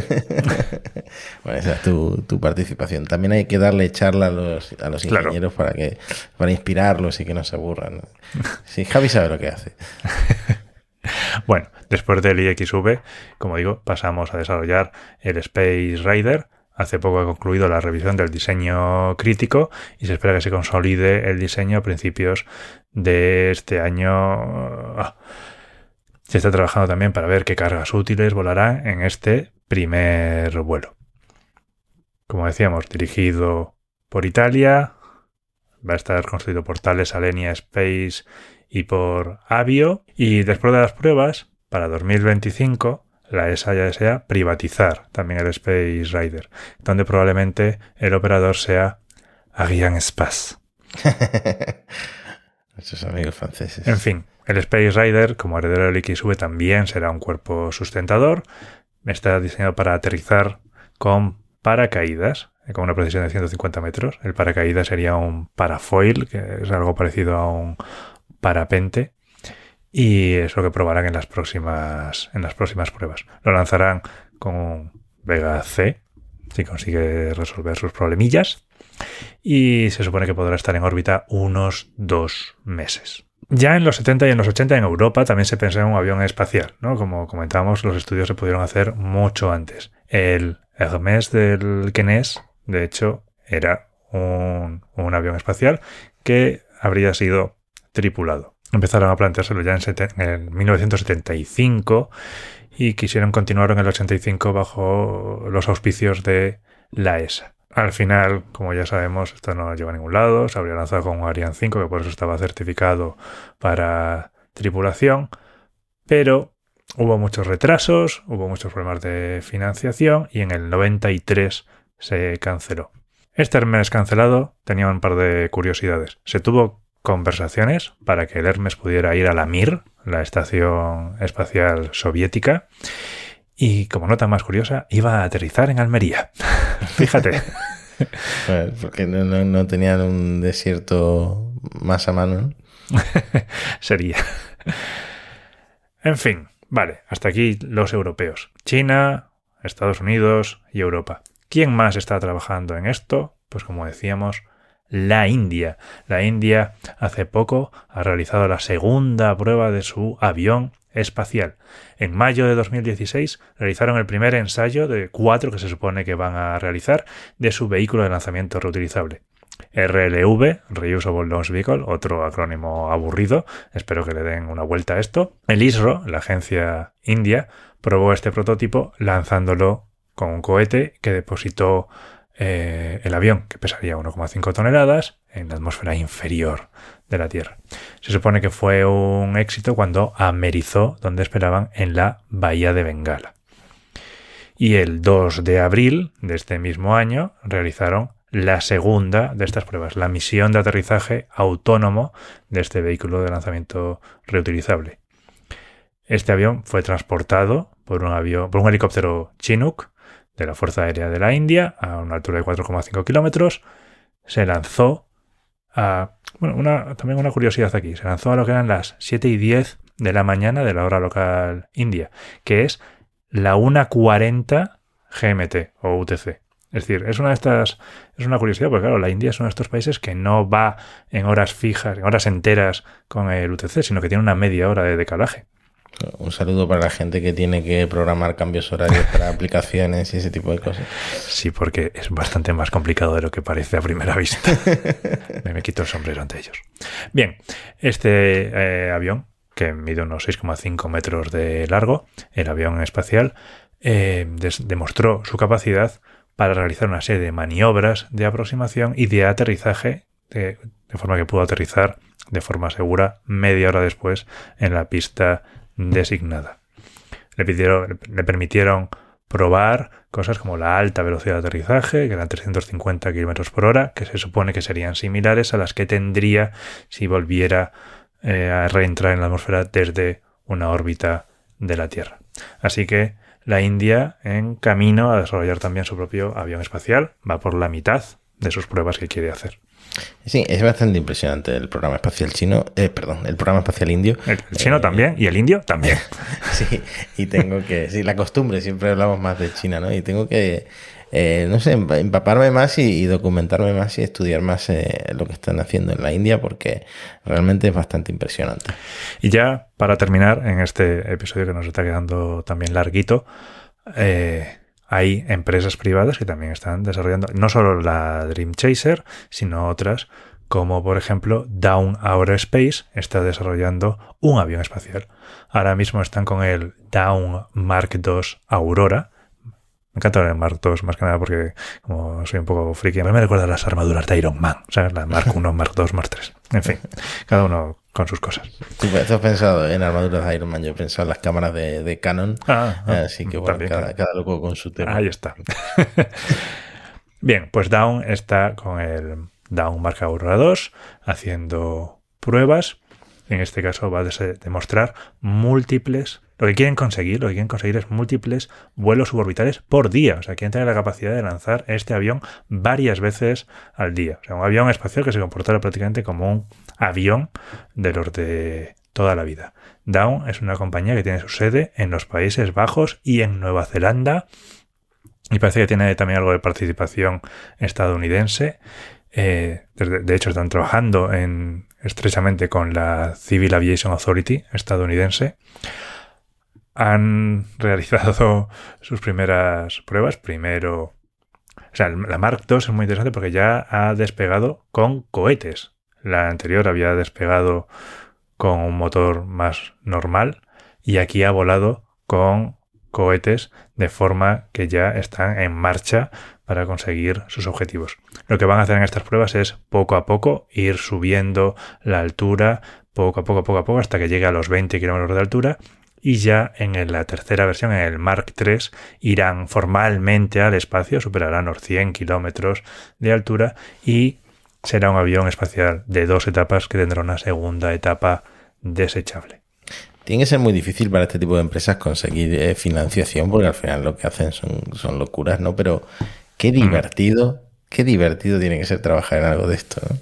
Bueno, esa es tu, tu participación. También hay que darle charla a los, a los Claro. ingenieros para que para inspirarlos y que no se aburran. Sí, Javi sabe lo que hace. Bueno, después del IXV, como digo, pasamos a desarrollar el Space Rider. Hace poco ha concluido la revisión del diseño crítico y se espera que se consolide el diseño a principios de este año. Ah. Se está trabajando también para ver qué cargas útiles volarán en este primer vuelo. Como decíamos, dirigido por Italia, va a estar construido por Thales Alenia Space y por Avio. Y después de las pruebas, para 2025, la ESA ya desea privatizar también el Space Rider, donde probablemente el operador sea Ariane Space. Nuestros amigos franceses. En fin, el Space Rider, como heredero del XV, también será un cuerpo sustentador. Está diseñado para aterrizar con paracaídas, eh, con una precisión de 150 metros. El paracaídas sería un parafoil, que es algo parecido a un parapente. Y es lo que probarán en las próximas, en las próximas pruebas. Lo lanzarán con Vega C, si consigue resolver sus problemillas. Y se supone que podrá estar en órbita unos dos meses. Ya en los 70 y en los 80 en Europa también se pensó en un avión espacial, ¿no? Como comentábamos, los estudios se pudieron hacer mucho antes. El Hermes del Kenés, de hecho, era un, un avión espacial que habría sido tripulado. Empezaron a planteárselo ya en, en 1975 y quisieron continuar en el 85 bajo los auspicios de la ESA. Al final, como ya sabemos, esto no lleva a ningún lado. Se habría lanzado con un Ariane 5, que por eso estaba certificado para tripulación. Pero hubo muchos retrasos, hubo muchos problemas de financiación y en el 93 se canceló. Este mes cancelado tenía un par de curiosidades. Se tuvo conversaciones para que el Hermes pudiera ir a la Mir, la estación espacial soviética, y como nota más curiosa, iba a aterrizar en Almería. Fíjate. Pues, porque no, no, no tenían un desierto más a mano. ¿no? Sería. En fin, vale, hasta aquí los europeos. China, Estados Unidos y Europa. ¿Quién más está trabajando en esto? Pues como decíamos, la India. La India hace poco ha realizado la segunda prueba de su avión espacial. En mayo de 2016 realizaron el primer ensayo de cuatro que se supone que van a realizar de su vehículo de lanzamiento reutilizable. RLV, Reusable Launch Vehicle, otro acrónimo aburrido, espero que le den una vuelta a esto. El ISRO, la agencia india, probó este prototipo lanzándolo con un cohete que depositó eh, el avión, que pesaría 1,5 toneladas, en la atmósfera inferior de la Tierra. Se supone que fue un éxito cuando amerizó donde esperaban en la bahía de Bengala. Y el 2 de abril de este mismo año realizaron la segunda de estas pruebas, la misión de aterrizaje autónomo de este vehículo de lanzamiento reutilizable. Este avión fue transportado por un avión, por un helicóptero Chinook de la Fuerza Aérea de la India a una altura de 4,5 kilómetros. Se lanzó a. Bueno, una, también una curiosidad aquí. Se lanzó a lo que eran las 7 y 10 de la mañana de la hora local india, que es la 1.40 GMT o UTC. Es decir, es una de estas, es una curiosidad, porque claro, la India es uno de estos países que no va en horas fijas, en horas enteras con el UTC, sino que tiene una media hora de decalaje. Un saludo para la gente que tiene que programar cambios horarios para aplicaciones y ese tipo de cosas. Sí, porque es bastante más complicado de lo que parece a primera vista. me, me quito el sombrero ante ellos. Bien, este eh, avión, que mide unos 6,5 metros de largo, el avión espacial, eh, demostró su capacidad para realizar una serie de maniobras de aproximación y de aterrizaje, de, de forma que pudo aterrizar de forma segura media hora después en la pista designada. Le, pidieron, le permitieron probar cosas como la alta velocidad de aterrizaje, que eran 350 km por hora, que se supone que serían similares a las que tendría si volviera eh, a reentrar en la atmósfera desde una órbita de la Tierra. Así que la India, en camino a desarrollar también su propio avión espacial, va por la mitad de sus pruebas que quiere hacer. Sí, es bastante impresionante el programa espacial chino, eh, perdón, el programa espacial indio. El, el chino Eh, también y el indio también. Sí, y tengo que, sí, la costumbre, siempre hablamos más de China, ¿no? Y tengo que, eh, no sé, empa- empaparme más y, y documentarme más y estudiar más eh, lo que están haciendo en la India porque realmente es bastante impresionante. Y ya para terminar, en este episodio que nos está quedando también larguito, eh, hay empresas privadas que también están desarrollando no solo la Dream Chaser, sino otras como por ejemplo Down Outer Space está desarrollando un avión espacial. Ahora mismo están con el Down Mark II Aurora. Me encanta el Mark II más que nada porque como soy un poco friki, a mí me recuerda a las armaduras de Iron Man, ¿sabes? La Mark I, Mark II, Mark III. En fin, cada uno con sus cosas. Tú, has pensado en armaduras de Iron Man, yo he pensado en las cámaras de, de Canon, Ah, ah, así que bueno, también, cada, claro. cada loco con su tema. Ahí está. Bien, pues Down está con el Down Marca Aurora 2 haciendo pruebas. En este caso va a demostrar múltiples. Lo que quieren conseguir, lo que quieren conseguir es múltiples vuelos suborbitales por día. O sea, quieren tener la capacidad de lanzar este avión varias veces al día. O sea, un avión espacial que se comportara prácticamente como un avión de los de toda la vida. Down es una compañía que tiene su sede en los Países Bajos y en Nueva Zelanda. Y parece que tiene también algo de participación estadounidense. Eh, de, hecho, están trabajando en, estrechamente con la Civil Aviation Authority estadounidense. Han realizado sus primeras pruebas. Primero, o sea, la Mark II es muy interesante porque ya ha despegado con cohetes. La anterior había despegado con un motor más normal y aquí ha volado con cohetes de forma que ya están en marcha para conseguir sus objetivos. Lo que van a hacer en estas pruebas es poco a poco ir subiendo la altura, poco a poco, poco a poco, hasta que llegue a los 20 kilómetros de altura y ya en la tercera versión, en el Mark III, irán formalmente al espacio, superarán los 100 kilómetros de altura y será un avión espacial de dos etapas que tendrá una segunda etapa desechable. Tiene que ser muy difícil para este tipo de empresas conseguir eh, financiación porque al final lo que hacen son, son locuras, ¿no? Pero qué Mm. divertido, qué divertido tiene que ser trabajar en algo de esto, ¿no?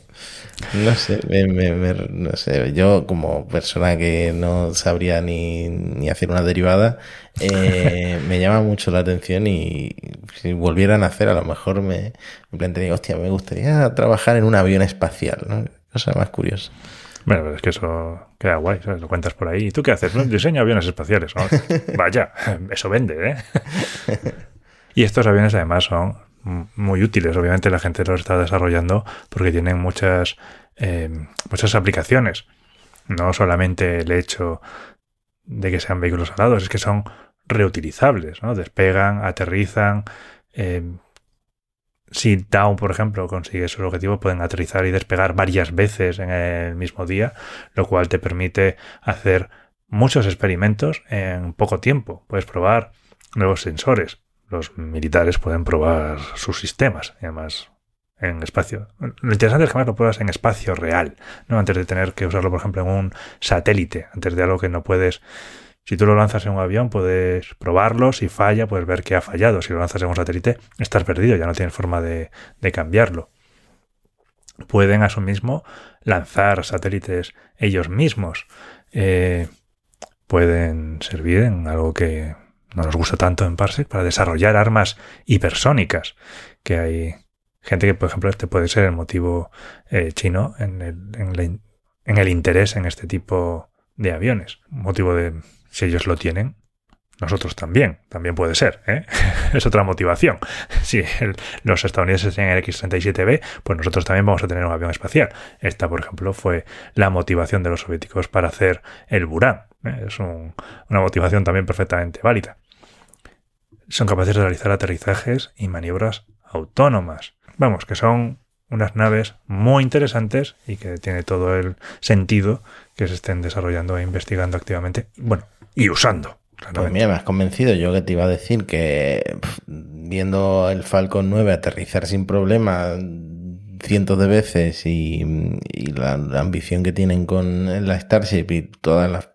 No sé, me- me- me- no sé, yo como persona que no sabría ni, ni hacer una derivada, eh, me llama mucho la atención y si volvieran a hacer, a lo mejor me, me plantearía, hostia, me gustaría trabajar en un avión espacial, ¿no? Cosa más curiosa. Bueno, pero es que eso queda guay, ¿sabes? Lo cuentas por ahí. ¿Y tú qué haces? No, diseño aviones espaciales. ¿no? Vaya, eso vende, ¿eh? y estos aviones además son muy útiles. Obviamente la gente los está desarrollando porque tienen muchas, eh, muchas aplicaciones. No solamente el hecho de que sean vehículos alados, es que son reutilizables, ¿no? Despegan, aterrizan. eh, si Down, por ejemplo, consigue sus objetivos, pueden aterrizar y despegar varias veces en el mismo día, lo cual te permite hacer muchos experimentos en poco tiempo. Puedes probar nuevos sensores. Los militares pueden probar sus sistemas, y además en espacio. Lo interesante es que además lo pruebas en espacio real, ¿no? Antes de tener que usarlo, por ejemplo, en un satélite, antes de algo que no puedes si tú lo lanzas en un avión, puedes probarlo. Si falla, puedes ver que ha fallado. Si lo lanzas en un satélite, estás perdido. Ya no tienes forma de, de cambiarlo. Pueden a lanzar satélites ellos mismos. Eh, pueden servir en algo que no nos gusta tanto en Parsec para desarrollar armas hipersónicas. Que hay gente que, por ejemplo, este puede ser el motivo eh, chino en el, en, la en el interés en este tipo de aviones. Motivo de si ellos lo tienen, nosotros también, también puede ser. ¿eh? es otra motivación. Si el- los estadounidenses tienen el X-37B, pues nosotros también vamos a tener un avión espacial. Esta, por ejemplo, fue la motivación de los soviéticos para hacer el Buran. ¿eh? Es un- una motivación también perfectamente válida. Son capaces de realizar aterrizajes y maniobras autónomas. Vamos, que son unas naves muy interesantes y que tiene todo el sentido que se estén desarrollando e investigando activamente. Bueno, y usando. Pues claramente. mira, me has convencido. Yo que te iba a decir que viendo el Falcon 9 aterrizar sin problema cientos de veces y, y la, la ambición que tienen con la Starship y todas las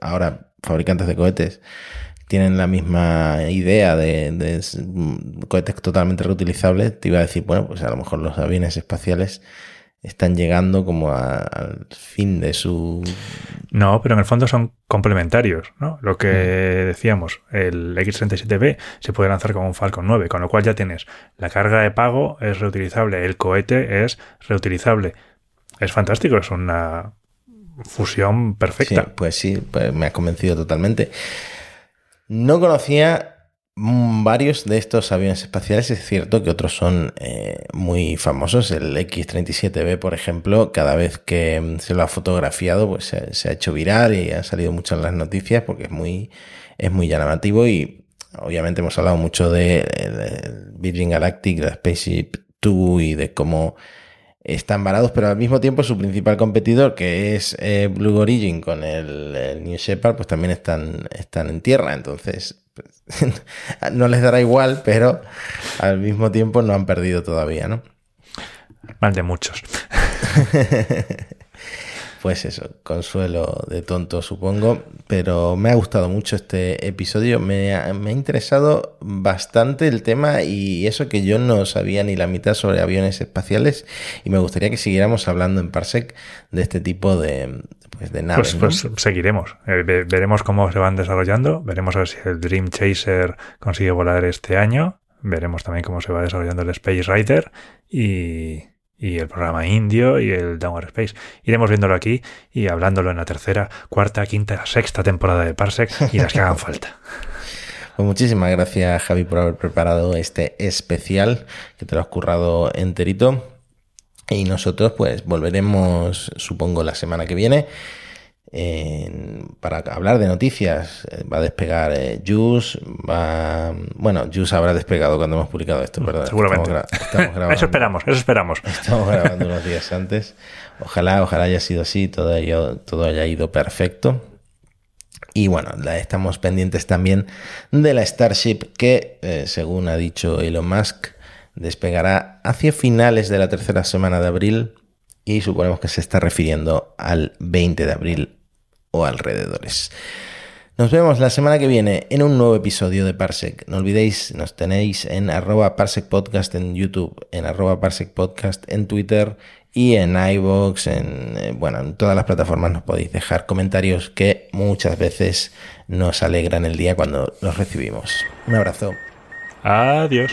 ahora fabricantes de cohetes tienen la misma idea de, de s- cohetes totalmente reutilizables, te iba a decir, bueno, pues a lo mejor los aviones espaciales están llegando como a- al fin de su No, pero en el fondo son complementarios, ¿no? Lo que decíamos, el X-37B se puede lanzar con un Falcon 9, con lo cual ya tienes la carga de pago es reutilizable, el cohete es reutilizable. Es fantástico, es una fusión perfecta. Sí, pues sí, pues me ha convencido totalmente. No conocía mm, varios de estos aviones espaciales, es cierto que otros son eh, muy famosos. El X-37B, por ejemplo, cada vez que mm, se lo ha fotografiado, pues se, ha hecho viral y ha salido mucho en las noticias porque es muy, es muy llamativo y obviamente hemos hablado mucho de, de Virgin Galactic, la Spaceship 2 y de cómo están varados, pero al mismo tiempo su principal competidor, que es eh, Blue Origin con el, el New Shepard, pues también están, están en tierra. Entonces, pues, no les dará igual, pero al mismo tiempo no han perdido todavía, ¿no? Mal de muchos. Pues eso, consuelo de tonto supongo, pero me ha gustado mucho este episodio, me ha, me ha interesado bastante el tema y eso que yo no sabía ni la mitad sobre aviones espaciales y me gustaría que siguiéramos hablando en Parsec de este tipo de, pues, de naves. Pues, ¿no? pues seguiremos. Eh, ve- veremos cómo se van desarrollando. Veremos a ver si el Dream Chaser consigue volar este año. Veremos también cómo se va desarrollando el Space Rider y, y el programa indio y el Downward Space. Iremos viéndolo aquí y hablándolo en la tercera, cuarta, quinta, sexta temporada de Parsec y las que hagan falta. Pues muchísimas gracias Javi por haber preparado este especial que te lo has currado enterito. Y nosotros pues volveremos supongo la semana que viene. En- para hablar de noticias. Eh, Va a despegar eh, Juice, va... Bueno, Juice habrá despegado cuando hemos publicado esto, ¿verdad? Seguramente. Estamos, gra- estamos grabando. eso esperamos, eso esperamos. Estamos grabando unos días antes. Ojalá, ojalá haya sido así, todo, haya- todo haya ido perfecto. Y bueno, la- estamos pendientes también de la Starship que, eh, según ha dicho Elon Musk, despegará hacia finales de la tercera semana de abril y suponemos que se está refiriendo al 20 de abril o alrededores. Nos vemos la semana que viene en un nuevo episodio de Parsec. No olvidéis, nos tenéis en arroba Parsec Podcast en YouTube, en arroba Parsec Podcast en Twitter y en iVoox, en, eh, bueno, en todas las plataformas nos podéis dejar comentarios que muchas veces nos alegran el día cuando los recibimos. Un abrazo. Adiós.